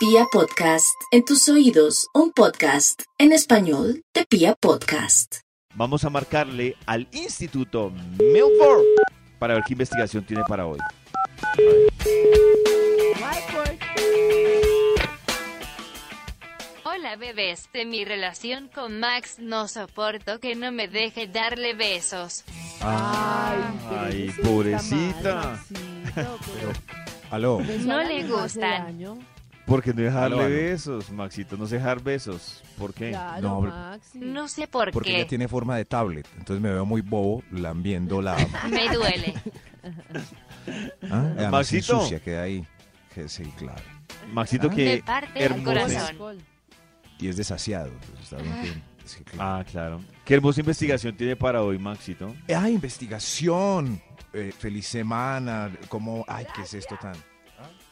Pia Podcast, en tus oídos, un podcast en español de Pia Podcast. Vamos a marcarle al Instituto Milford para ver qué investigación tiene para hoy. Hola bebés, de mi relación con Max no soporto que no me deje darle besos. Ay, Ay, pobrecita. pero Aló. No le gustan. Porque no dejarle Aló, aló. besos, Maxito, no sé dejar besos. ¿Por qué? Claro, No, Maxi. No sé por Porque qué. ella tiene forma de tablet. Entonces me veo muy bobo lambiendo la. Me duele. ¿Ah? Además, Maxito. ensucia, queda ahí. Que Sí, claro. Maxito, Ah. Me que... parte el hermoso. corazón. Y es desasiado. pues, está bien que- sí, claro. Ah, claro. ¿Qué hermosa investigación tiene para hoy, Maxito? Ah, investigación. Eh, feliz semana. ¿Cómo? Ay, ¿qué es esto tan?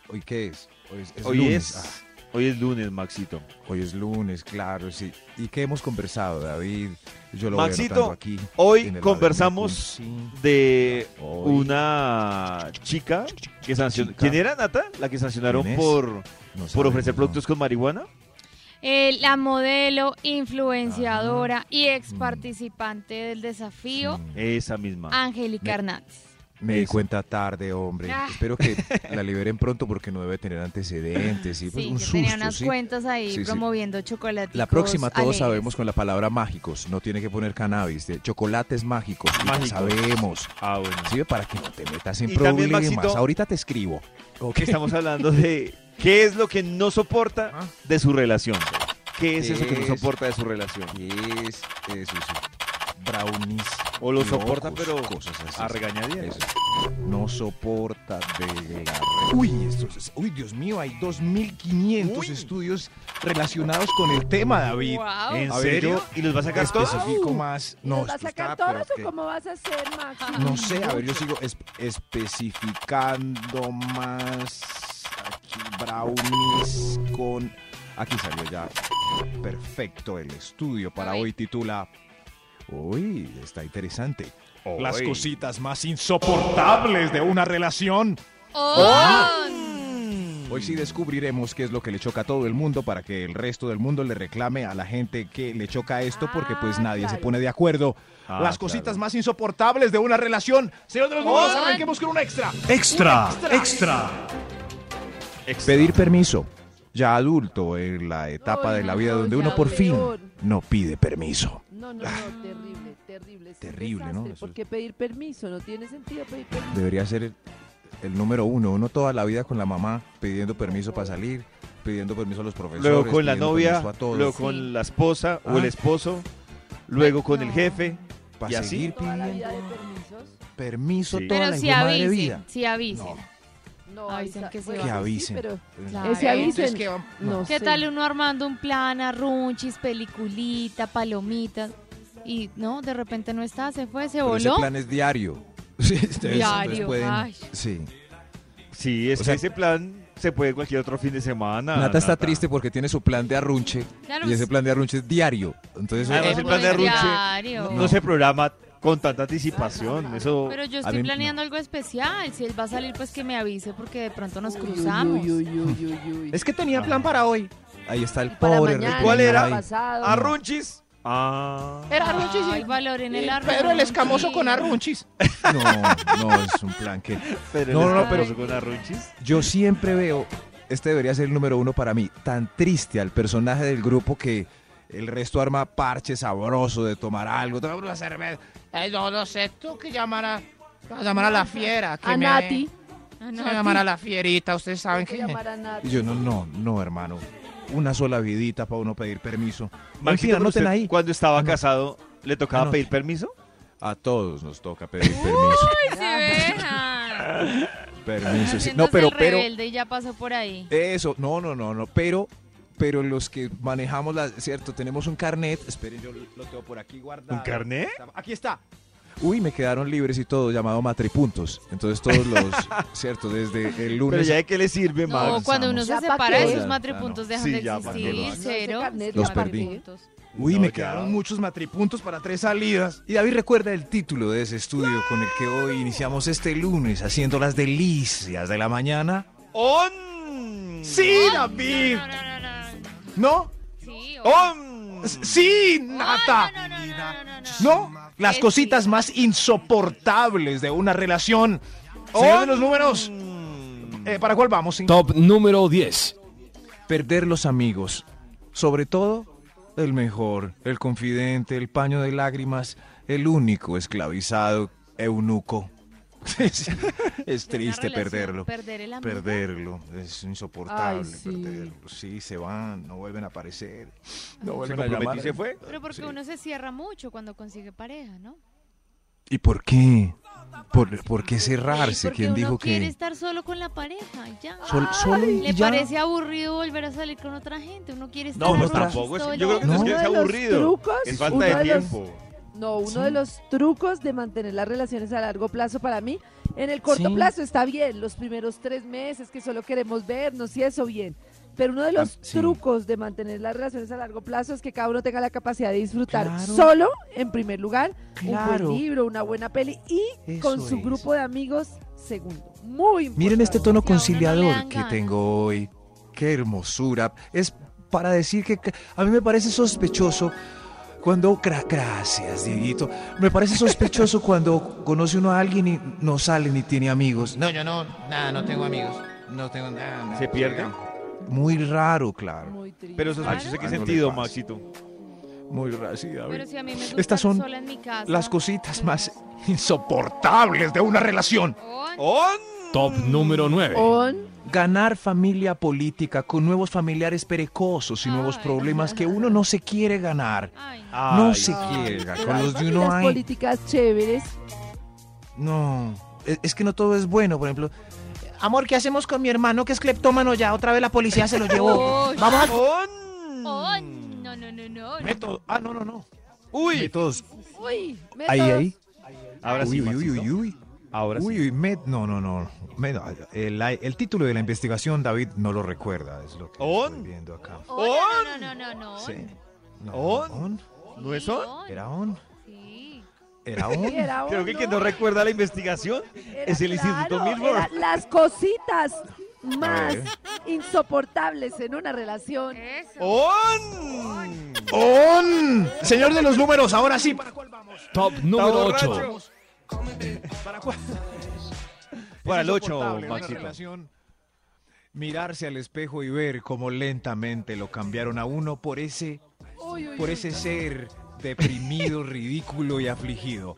¿Hoy qué es? Hoy es, es Hoy lunes. es... Ah, Hoy es lunes, Maxito. hoy es lunes, claro, sí. ¿Y qué hemos conversado, David? Yo lo voy Maxito, anotando aquí. Hoy conversamos de Hoy. una chica que sancionó... ¿Quién era, Nata? La que sancionaron por, No por sabemos, ofrecer no. productos con marihuana. Eh, la modelo, influenciadora y ex participante del desafío, Sí. Esa misma. Angélica Hernández. Me di cuenta tarde, hombre. Ah. Espero que la liberen pronto porque no debe tener antecedentes. Sí, pues Sí, un que susto, tenía unas sí. cuentas ahí Sí, sí. promoviendo chocolates. La próxima todos sabemos con la palabra mágicos. No tiene que poner cannabis. De chocolates mágicos. Mágicos. sabemos. Ah, bueno. Sí, para que no te metas en Y también, problemas. Maxito- Ahorita te escribo. Ok. Estamos hablando de qué es lo que no soporta Ah. de su relación. ¿Qué es eso que no Es- soporta de su relación? ¿Qué es eso? sí. Brownies. O lo locos, soporta, pero cosas así. a regañadientes. No soporta de la... Uy, esto es- Uy, Dios mío, hay 2.500 Uy. estudios relacionados con el tema, David. Wow. ¿En A ver, serio? yo ¿Y los va a sacar todos? Especifico más. ¿Y No, ¿Los vas a sacar todos o cómo vas a hacer, Maxi? No sé, a ver, yo sigo es- especificando más. Aquí, brownies con. Aquí salió ya. Perfecto, el estudio para hoy titula. Uy, está interesante. Las cositas más insoportables de una relación. Oh, Hoy sí descubriremos qué es lo que le choca a todo el mundo para que el resto del mundo le reclame a la gente que le choca esto porque pues Ah, nadie se pone de acuerdo. Ah, Las claro. cositas más insoportables de una relación. Señor de los números, ¡Oh! arranquemos con un extra. Extra, extra. Extra. Pedir permiso. Ya adulto en la etapa de la vida no, donde uno por fin no pide permiso. No, no, no, terrible, terrible. es un Terrible, ¿no? Eso ¿Por qué pedir permiso? No tiene sentido pedir permiso. Debería ser el, el número uno. Uno toda la vida con la mamá pidiendo permiso para salir, pidiendo permiso a los profesores. Luego con la novia, permiso a todos. luego Sí. con la esposa o el Ah. esposo, luego con el jefe. para y así. seguir Toda la pidiendo vida de permisos. permiso Sí. toda Pero la si avisen, vida. si avisen. No. No, Avisen que Que sí, avisen. pero Claro. ese avisen. no ¿Qué sé. tal uno armando un plan, arrunchis, peliculita, palomitas? Y no, de repente no está, se fue, se Pero ese voló. plan es diario. Sí, ustedes- ustedes Diario, pueden- ay. Sí. Sí, es O que sea- ese plan se puede cualquier otro fin de semana. Nata está triste porque tiene su plan de arrunche Claro, y ese plan de arrunche es diario. Entonces, Además, el plan de arrunche diario. No se programa con tanta anticipación. Eso. Pero yo estoy planeando algo especial. Si él va a salir, pues que me avise porque de pronto nos cruzamos. uy, uy, uy, uy, uy. es que tenía plan para hoy. Ahí está el Para pobre. mañana, ¿Cuál era? pasado. Arrunchis. Ah. Era arrunchis y- Ay, valor en el y arrunchis. Pedro el escamoso con arrunchis. No, no, es un plan que... Pero No, el no, pero- con arrunchis. Yo siempre veo, este debería ser el número uno para mí, tan triste al personaje del grupo que el resto arma parche sabroso de tomar algo, tomar una cerveza. Eh, no, no sé, tú que llamar a, a llamar a la fiera. Que A me- Nati. Se no, va a llamar a la fierita, ustedes saben que que... llamar a Nati. Y yo, no, no, no, hermano. Una sola vidita para uno pedir permiso. Maxito, anoten ¿usted ahí. cuando estaba casado, ¿le tocaba pedir permiso? A todos nos toca pedir permiso. Ay, sí, vean. permiso, sí. No, pero, el pero, rebelde y ya pasó por ahí. eso, no, no, no, no, pero, pero los que manejamos la, cierto, tenemos un carnet, esperen, yo lo tengo por aquí guardado. ¿Un carnet? Aquí está. Uy, me quedaron libres y todo, llamado Matripuntos. Entonces todos los, cierto, desde el Pero lunes ya de qué le sirve, No, Max. cuando uno se ¿Ya pa' separa, esos matripuntos ya dejan Sí, de ya, ¿pa' qué lo existir, cero. No, ese carnet Los perdí. Uy, No, me ya. quedaron muchos matripuntos para tres salidas. Y David recuerda el título de ese estudio con el que hoy iniciamos este lunes haciendo las delicias de la mañana. On Sí, David. No, no, no, no, no. ¿No? Sí, ¡On! Sí, Nata. no, no, no, no, no, no, no. ¿No? Las cositas más insoportables de una relación. Señor de los números. Eh, ¿Para cuál vamos? Top número 10. Perder los amigos. Sobre todo, el mejor, el confidente, el paño de lágrimas, el único esclavizado, eunuco. es, es triste perderlo. Perder el amigo. Perderlo, es insoportable Ay, sí. perderlo. Sí, se van, no vuelven a aparecer. No Se vuelven a llamar. y se fue. Pero porque Sí. uno se cierra mucho cuando consigue pareja, ¿no? ¿Y por qué? ¿Por, por qué cerrarse? ¿Quién uno dijo quiere que estar solo con la pareja, y ya. sol- solo y Le ya? parece aburrido volver a salir con otra gente. Uno quiere estar No, pues arrunchis tampoco es. Yo creo que no es que los aburrido. trucos, Es falta de de los- tiempo. No, uno Sí. de los trucos de mantener las relaciones a largo plazo para mí, en el corto Sí. plazo está bien, los primeros tres meses que solo queremos vernos y eso bien. Pero uno de los Ah, sí. trucos de mantener las relaciones a largo plazo es que cada uno tenga la capacidad de disfrutar Claro. solo, en primer lugar, un buen libro, una buena peli y con su es. grupo de amigos, segundo. Muy importante. Miren este tono no conciliador que tengo hoy. Qué hermosura. Es para decir que que a mí me parece sospechoso cuando... gra- Gracias, Dieguito. Me parece sospechoso cuando conoce uno a alguien y no sale ni tiene amigos. No, yo no, nada, no tengo amigos. No tengo nada. nada. ¿Se pierde? Muy raro, claro. Muy triste. Pero sospechoso, ¿qué Algo le sentido. Maxito? Muy raro, sí, David. Pero si a mí me gusta Estas son estar sola en mi casa. Las cositas más insoportables de una relación. Oh, ¡On! Top número 9. On, Ganar familia política con nuevos familiares perecosos y nuevos Ay. problemas que uno no se quiere ganar. ay, no. Se Ay, quiere ganar. Con los de uno hay. políticas chéveres. No. Es, es que no todo es bueno. Por ejemplo, Amor, ¿qué hacemos con mi hermano que es cleptómano ya? Otra vez la policía se lo llevó. Uy. Vamos a... ¡On! Oh, no, no, no, no. métodos. Ah, no, no, no. ¡Uy! Métodos. Uy, Ahí, métodos. ahí. Ahora sí, Uy, uy, uy, Maxito. uy, uy. Ahora Uy, sí. uy, met- no, no, no. Me- no, El, el título de la investigación, David, no lo recuerda. Es lo que ¿On? estoy viendo acá. Oh, no, no, no, no, no. Sí. No, ¿On? ¿On? ¿No es on? ¿Era on? Sí. ¿Era Sí, on? era Creo on, que ¿no? quien no recuerda la investigación Era es el Instituto claro, eran las cositas más insoportables en una relación. Eso. ¡On! ¡On! Señor de los números, ahora sí. ¿Para cuál vamos? Top número borracho. 8. ¿Para cuál? Para el Es 8, insoportable una Maxito. relación. Mirarse al espejo y ver cómo lentamente lo cambiaron a uno por ese, Uy, uy, por uy. ese ser deprimido, ridículo y afligido.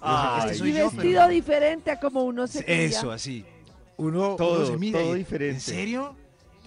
Ay, Este soy y yo, vestido diferente a como uno se quería. Eso, así. Uno, Todo, uno se mira todo y- diferente. ¿En serio?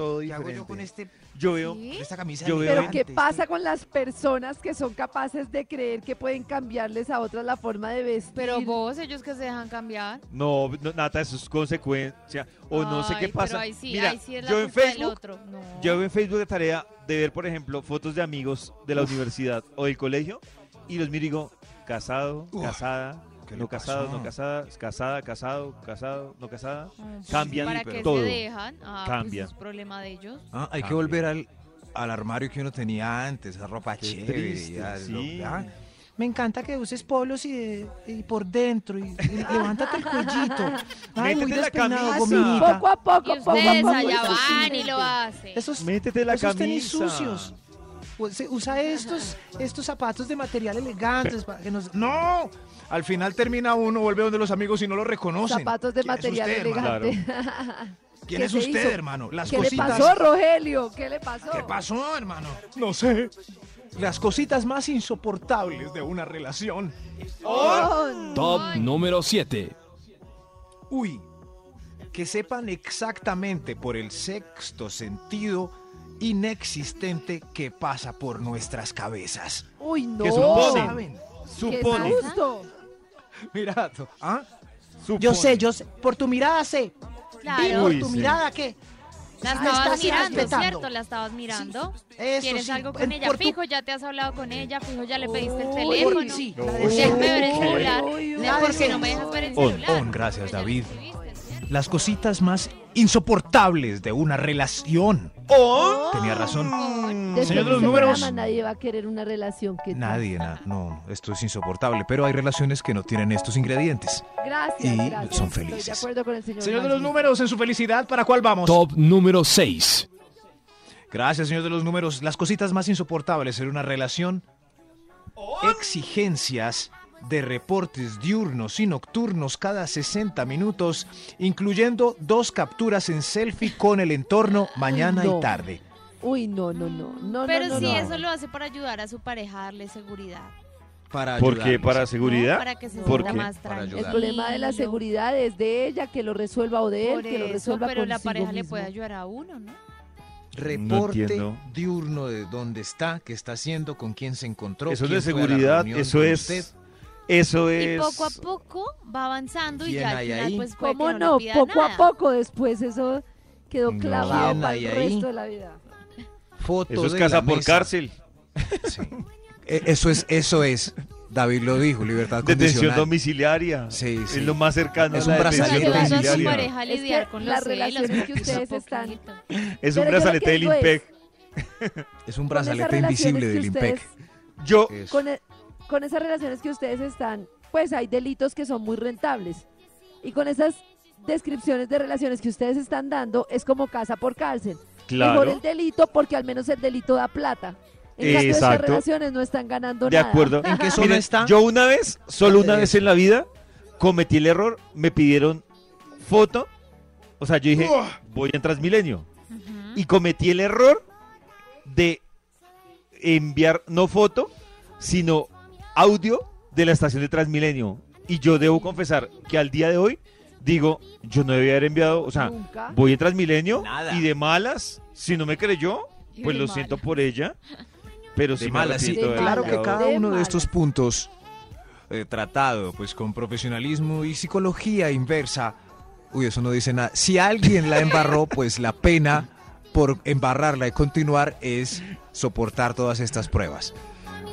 Todo ¿Qué hago yo diferente. con este, Yo veo. ¿Sí? esta camisa? Yo veo- Pero? ¿qué pasa con las personas que son capaces de creer que pueden cambiarles a otras la forma de vestir? Pero vos, ellos que se dejan cambiar. No, no, Nata, eso es consecuencia. O no sé Ay, qué pero pasa. ahí sí, Mira, ahí sí es la yo en Facebook, otro. No. yo veo en Facebook de tarea de ver, por ejemplo, fotos de amigos de la universidad o del colegio y los miro y digo, casado, Uf, casada, ¿qué no casado, pasó? no casada, casada, casado, casado, no casada. Ah, pues, Cambian ¿Para qué todo. se dejan? Ah, Cambia. Pues es problema de ellos. Ah, hay que Cambia. volver al, al armario que uno tenía antes, esa ropa Qué chévere. triste, ya, sí. lo- ah, Me encanta que uses polos y, de- y por dentro y, y levántate el cuellito. Ay, muy Métete la camisa. gominita. Poco a poco, Y poco a ustedes poco. allá eso sí, van y lo hacen. Esos, Métete la esos tenis sucios. Use- Usa estos, estos zapatos de material elegantes para que nos... ¡No! Al final termina uno, vuelve donde los amigos y no lo reconocen. Zapatos de ¿Quién material usted, elegante. ¿Quién ¿Qué es usted, hizo? hermano? Las ¿Qué cositas. le pasó, Rogelio? ¿Qué le pasó? ¿Qué pasó, hermano? No sé. Las cositas más insoportables de una relación. Top número 7. Uy, que sepan exactamente por el sexto sentido inexistente que pasa por nuestras cabezas. Uy, no. Que suponen. ¿Saben? ¡Qué Supone. susto! Mira, ¿ah? Yo sé, yo sé. Por tu mirada sé. Claro. por Uy, tu sí. mirada que... La estabas estás mirando, irrespetando. ¿cierto? La estabas mirando. Eso ¿Quieres sí, algo con en- ella? por tu- Fijo, ya te has hablado con ella. Fijo, ya le pediste el Uy, teléfono. Sí, No. Déjame ver el celular. uy, uy. ¿De por qué no me dejas ver el On, celular? on, gracias, Porque David. Las cositas más insoportables de una relación. ¡Oh! Tenía razón. Después Señor de los números. programa, nadie va a querer una relación que Nadie, na- no, esto es insoportable, pero hay relaciones que no tienen estos ingredientes. Gracias, Y gracias. son Estoy de felices. acuerdo con el señor. Señor de los números, en su felicidad, ¿para cuál vamos? Top número 6. Gracias, señor de los números. Las cositas más insoportables en una relación. Exigencias de reportes diurnos y nocturnos cada 60 minutos, incluyendo dos capturas en selfie con el entorno mañana no. y tarde. Uy, no, no, no. no Pero no, no, si no. eso lo hace para ayudar a su pareja a darle seguridad. Para ¿Por qué? ¿Para ¿no? seguridad? Para que se ¿Por sienta qué? más tranquilo. El problema de la seguridad es de ella, que lo resuelva o de él, Por que lo resuelva pero la pareja le puede ayudar a uno, ¿no? Reporte diurno de dónde está, qué está haciendo, con quién se encontró. Eso quién de seguridad, eso es. usted. Eso Y es. poco a poco va avanzando y ¿Quién ya al final ahí? pues puede ¿Cómo que no, no? le Poco nada. a poco después eso quedó clavado ¿Quién para el ahí? resto de la vida. Foto Eso es de casa la por mesa. cárcel. Sí. Eh, Eso es, eso es. David lo dijo, libertad Detención condicional. domiciliaria. Sí, sí. Es lo más cercano Es a un la brazalete a su domiciliaria. pareja a Es que lidiar con las relaciones que un ustedes están-. Es un brazalete del IMPEC. Es un brazalete invisible del IMPEC. Yo. Con, e- con esas relaciones que ustedes están, pues hay delitos que son muy rentables. Y con esas descripciones de relaciones que ustedes están dando, es como casa por cárcel. Mejor claro, el delito porque al menos el delito da plata. En cambio, esas Exacto. relaciones no están ganando de nada. acuerdo. ¿En qué zona está? Yo una vez, solo una vez en la vida, cometí el error, me pidieron foto. O sea, yo dije, voy en Transmilenio. Y cometí el error de enviar no foto, sino audio de la estación de Transmilenio. Y yo debo confesar que al día de hoy digo, yo no debía haber enviado, o sea, Nunca. voy en Transmilenio Nada. y de malas, si no me creyó, pues lo malas. siento por ella. Pero De sí me mala, sí. Claro que cada De uno de estos puntos eh, tratado pues con profesionalismo y psicología inversa. Uy, eso no dice nada. Si alguien la embarró, pues la pena por embarrarla y continuar es soportar todas estas pruebas.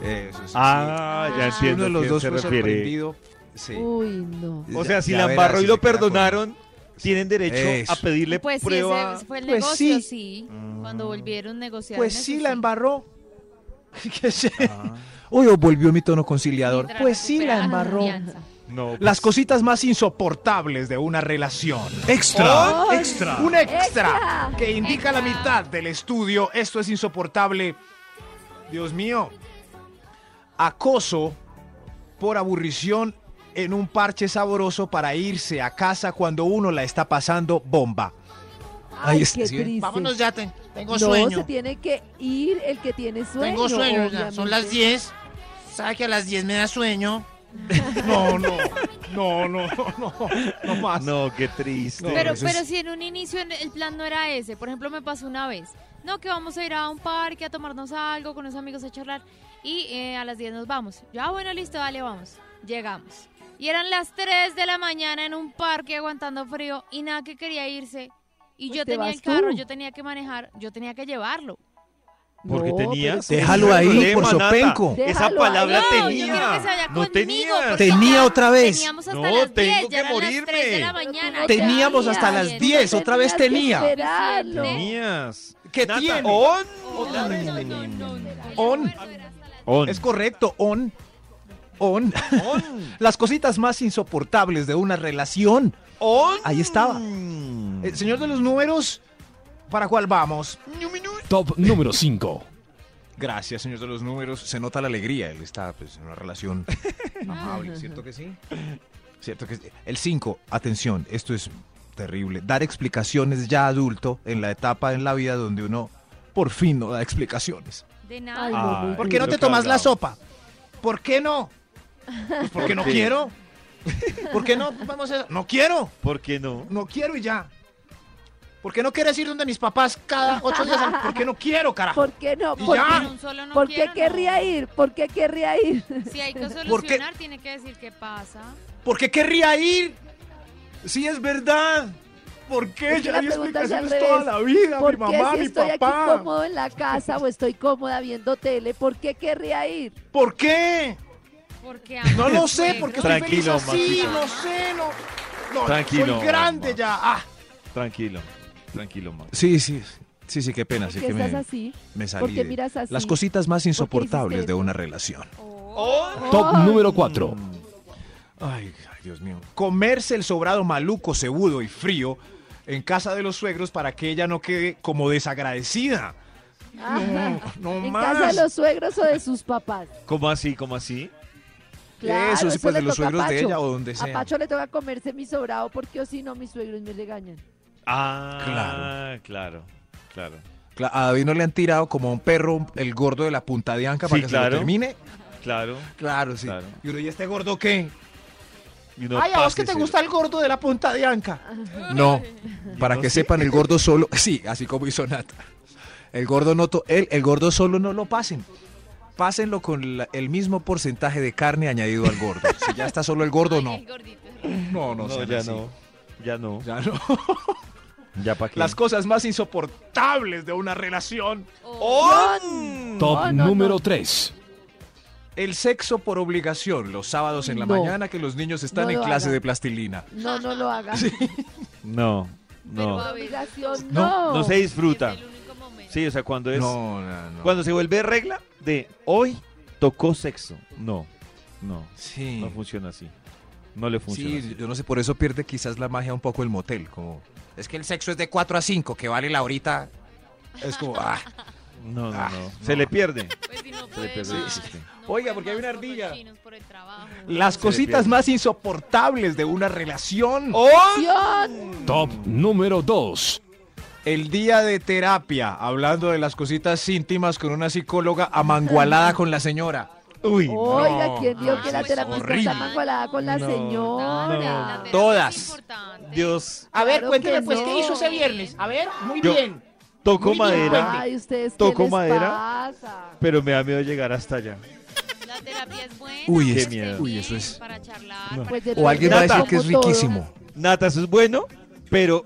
Eso sí, Ah, ya Ah. sí. Entiendo uno de los dos se fue refiere. sorprendido, sí. Uy, no. O sea, si la embarró y lo perdonaron, tienen derecho Eso. a pedirle Pues sí, prueba. ese fue el Pues negocio, sí. sí. Cuando volvieron a negociar. Pues sí, la embarró. ¿Qué sé? Uy, volvió mi tono conciliador. Mientras Pues sí, la embarró. No, pues, Las cositas más insoportables de una relación. Extra, extra. Un extra ¡Extra! que indica la mitad del estudio. Esto es insoportable. Dios mío. Acoso por aburrición en un parche sabroso para irse a casa cuando uno la está pasando bomba. Ay, Ahí está, qué ¿sí ven? triste. Vámonos ya, te- tengo no, sueño. se tiene que ir el que tiene sueño. Tengo sueño ya. Son las obviamente. 10. ¿Sabe que a las 10 me da sueño? No, no, no, no, no, no más. no, qué triste. No, Pero, eso pero es- si en un inicio en- el plan no era ese, por ejemplo, me pasó una vez. No, que vamos a ir a un parque a tomarnos algo con los amigos a charlar y eh, a las 10 nos vamos. Ya, bueno, listo, dale, vamos. Llegamos. Y eran las 3 de la mañana en un parque aguantando frío y nada que quería irse. Y Pues yo te tenía el carro, tú. yo tenía que manejar, yo tenía que llevarlo. Porque No, tenías. Déjalo ahí, por problema, sopenco. Nata. Esa palabra ahí. No, yo tenía. quiero que se vaya no conmigo. Tenía ya otra vez. Teníamos hasta No, las tengo 10, que ya eran las 3 de morirme. la mañana. Teníamos hasta las bien. 10, otra vez que tenía. Tenías. ¿Qué Nata, tiene? On. On. On. Es correcto, on. On. On. Las cositas más insoportables de una relación. On. Ahí estaba. El señor de los números, ¿para cuál vamos? Top número 5. Gracias, señor de los números. Se nota la alegría. Él está pues, en una relación amable. ¿Cierto que sí? Cierto que sí. El 5, atención, esto es terrible. Dar explicaciones ya adulto en la etapa en la vida donde uno por fin no da explicaciones. De nada. Ay, ¿Por qué no te tomas la sopa? ¿Por qué no? Pues porque no qué? quiero. ¿Por qué no? Vamos a... No quiero. ¿Por qué no? No quiero y ya. ¿Por qué no quieres ir donde mis papás cada ocho días? ¿Por qué no quiero, carajo? ¿Por qué no? ¿Por, ya. qué- Un solo no por qué quiero, querría no. ir? ¿Por qué querría ir? Si hay que solucionar, tiene que decir qué pasa. ¿Por qué querría ir? Sí, es verdad. ¿Por qué? Ya hay explicaciones toda la vida. Mi ¿Por qué mamá, si mi estoy aquí papá. cómodo en la casa o estoy cómoda viendo tele, ¿por qué querría ir? ¿Por qué? Porque No lo sé, porque estoy feliz Tranquilo, así. Maxito. No sé, no. No, Tranquilo, soy grande Max. ya. Ah, Tranquilo. Tranquilo, Max. Sí, sí. Sí, sí, qué pena. ¿Por Sí qué que estás me, así? me salí ¿Por qué miras así? Las cositas más ¿Por qué insoportables de una relación. Top número 4. Ay, ay, Dios mío. Comerse el sobrado maluco, cebudo y frío en casa de los suegros para que ella no quede como desagradecida. Ajá. No ¿En más. casa de los suegros o de sus papás? ¿Cómo así? ¿Cómo así? Claro, Eso sí, pues le de los a suegros de ella o donde A sea. Pacho le toca comerse mi sobrado porque o si no mis suegros me regañan. Ah, Claro. claro, claro. Cla- A David no le han tirado como a un perro el gordo de la punta de anca Sí, para que se lo termine. Claro. Claro, sí. Claro. Y uno, ¿y este gordo qué? Y uno Ay, a vos que te gusta el gordo de la punta de anca. No, para no que sé. sepan, el gordo solo, sí, así como hizo Nata. El gordo no, to- el, el gordo solo no lo pasen. Pásenlo con la- el mismo porcentaje de carne añadido al gordo. Si ya está solo el gordo, no. No, no, No, ya así. no. Ya no. Ya no. Ya para qué. Las cosas más insoportables de una relación. Top No, no, número no. 3. El sexo por obligación, los sábados en la No. mañana que los niños están No en clase de plastilina. No, no lo haga. No, no. Obligación, No, no. No se disfruta. Sí, o sea, cuando es. No, no, no. Cuando se vuelve regla de hoy tocó sexo. No, no. Sí. No funciona así. No le funciona Sí, así. yo no sé, por eso pierde quizás la magia un poco el motel, como... Es que el sexo es de 4 a 5, que vale la horita. Es como, ah, No, no, Ah, no. Se le pierde. Pues si no puede más, Oiga, porque hay una ardilla. chinos, por el trabajo. Las cositas más insoportables de una relación. Obligación. Top número 2. El día de terapia, hablando de las cositas íntimas con una psicóloga amangualada con la señora. Uy, Oiga, no. ¿quién dijo que la horrible. está mangualada con la No, señora? Todas. Dios. A ver, Claro cuénteme pues no. qué hizo ese viernes. A ver, muy Yo- bien. Toco Muy madera, Ay, ustedes qué Toco les madera. pasa? pero me da miedo llegar hasta allá. La terapia es buena. Uy, para qué miedo. Uy, eso es- Para charlar. No. para Pues O alguien va a decir que es riquísimo. Nata, eso es bueno, pero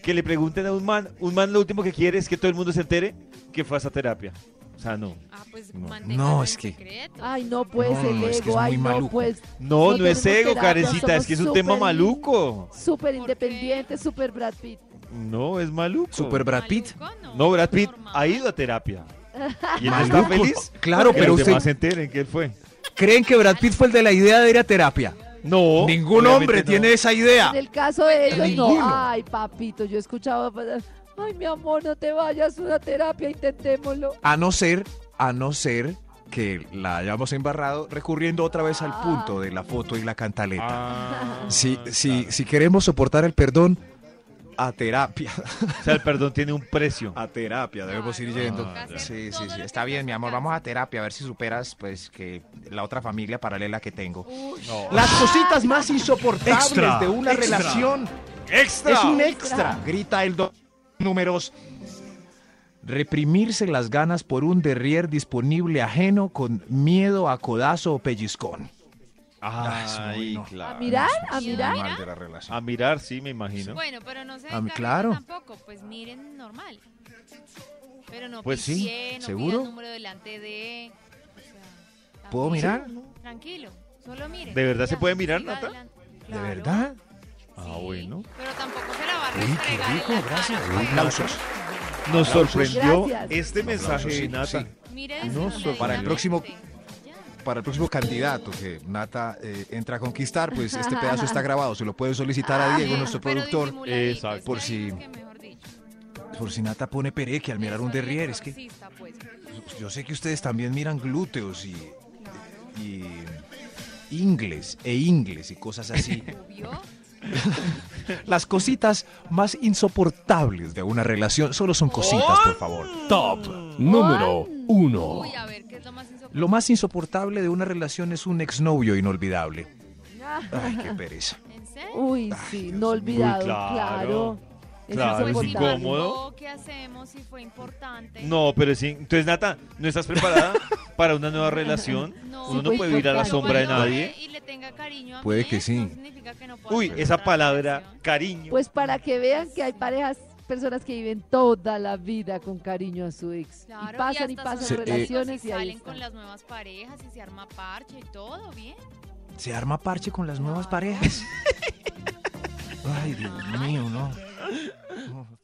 que le pregunten a un man, un man lo último que quiere es que todo el mundo se entere que fue a esa terapia. O sea, no. Ah, pues No. No, es que- secreto. Ay, no, pues No, el no, es que ego. es Ay, muy no, maluco. pues. No, no, es ego, terapia, Karencita, es que es un tema súper- maluco. Súper ¿Por independiente, súper Brad Pitt. No, es maluco. Super Brad Pitt. No, Brad Pitt normal. ha ido a terapia. ¿Y él está feliz? Claro, Que pero los usted demás se enteren que él fue. creen que Brad Pitt fue el de la idea de ir a terapia. No. Ningún hombre no. tiene esa idea. En el caso de ellos, Ninguno. no. Ay, papito, yo he escuchado. Ay, mi amor, no te vayas a una terapia, intentémoslo. A no ser, a no ser que la hayamos embarrado recurriendo otra vez al punto de la foto y la cantaleta. Ah, Si, si, si queremos soportar el perdón, a terapia. O sea, el perdón tiene un precio. A terapia debemos ir Claro, yendo. Sí, sí, sí. Está bien, mi amor. Vamos a terapia a ver si superas, pues, que la otra familia paralela que tengo. Las cositas más insoportables Extra, de una extra. relación. ¡Extra! Es un extra, grita el do números. Reprimirse las ganas por un derrier disponible ajeno con miedo a codazo o pellizcón. Ay, no. claro. ¿A mirar? ¿A ¿Y a mirar? mirar? de la relación. A mirar, sí, me imagino. Bueno, pero no se Ah, descarguen claro. tampoco, pues miren normal. Pero no Pues sí, no ¿seguro? el número delante de... o sea, ¿Puedo mirar? Tranquilo, solo miren. ¿De verdad se puede mirar, Nata? adelante. ¿De Claro, verdad? Ah, sí, bueno. Pero tampoco se la va a Uy, qué rico, gracias. cara, Uy, aplausos. Nos sorprendió Gracias. este mensaje de Nata. sí. Mire No, disimuladamente. para el próximo- Ya. Para el próximo candidato que Nata eh, entra a conquistar, pues este pedazo está grabado. Se lo puede solicitar a Diego, nuestro Pero productor. disimuladito, Exacto. es Por que si- es que mejor dicho. Por si Nata pone pereque al mirar un derrier. Es que exorcista, pues. yo sé que ustedes también miran glúteos y, y ingles e ingles y cosas así. Obvio. Las cositas más insoportables de una relación solo son cositas, por favor. Top número 1. Uy, a ver, ¿qué es lo más insoportable? Lo más insoportable de una relación es un exnovio inolvidable. Ay, qué pereza. ¿En serio? Uy, sí, no olvidado, claro. Claro, es incómodo. ¿Qué hacemos si fue importante? No, pero sí. Entonces, Nata, ¿no estás preparada para una nueva relación? No, Uno no fue puede vivir a la sombra de nadie. Y le tenga cariño a Puede mí, que sí. no significa que no pueda Uy, esa palabra, relación. cariño. Pues para que vean que hay parejas, personas que viven toda la vida con cariño a su ex. Claro, y pasan y, pasan son relaciones y ahí salen están. con las nuevas parejas y se arma parche y todo, ¿bien? ¿Se arma parche con las nuevas parejas? Ay, Dios mío, no. No,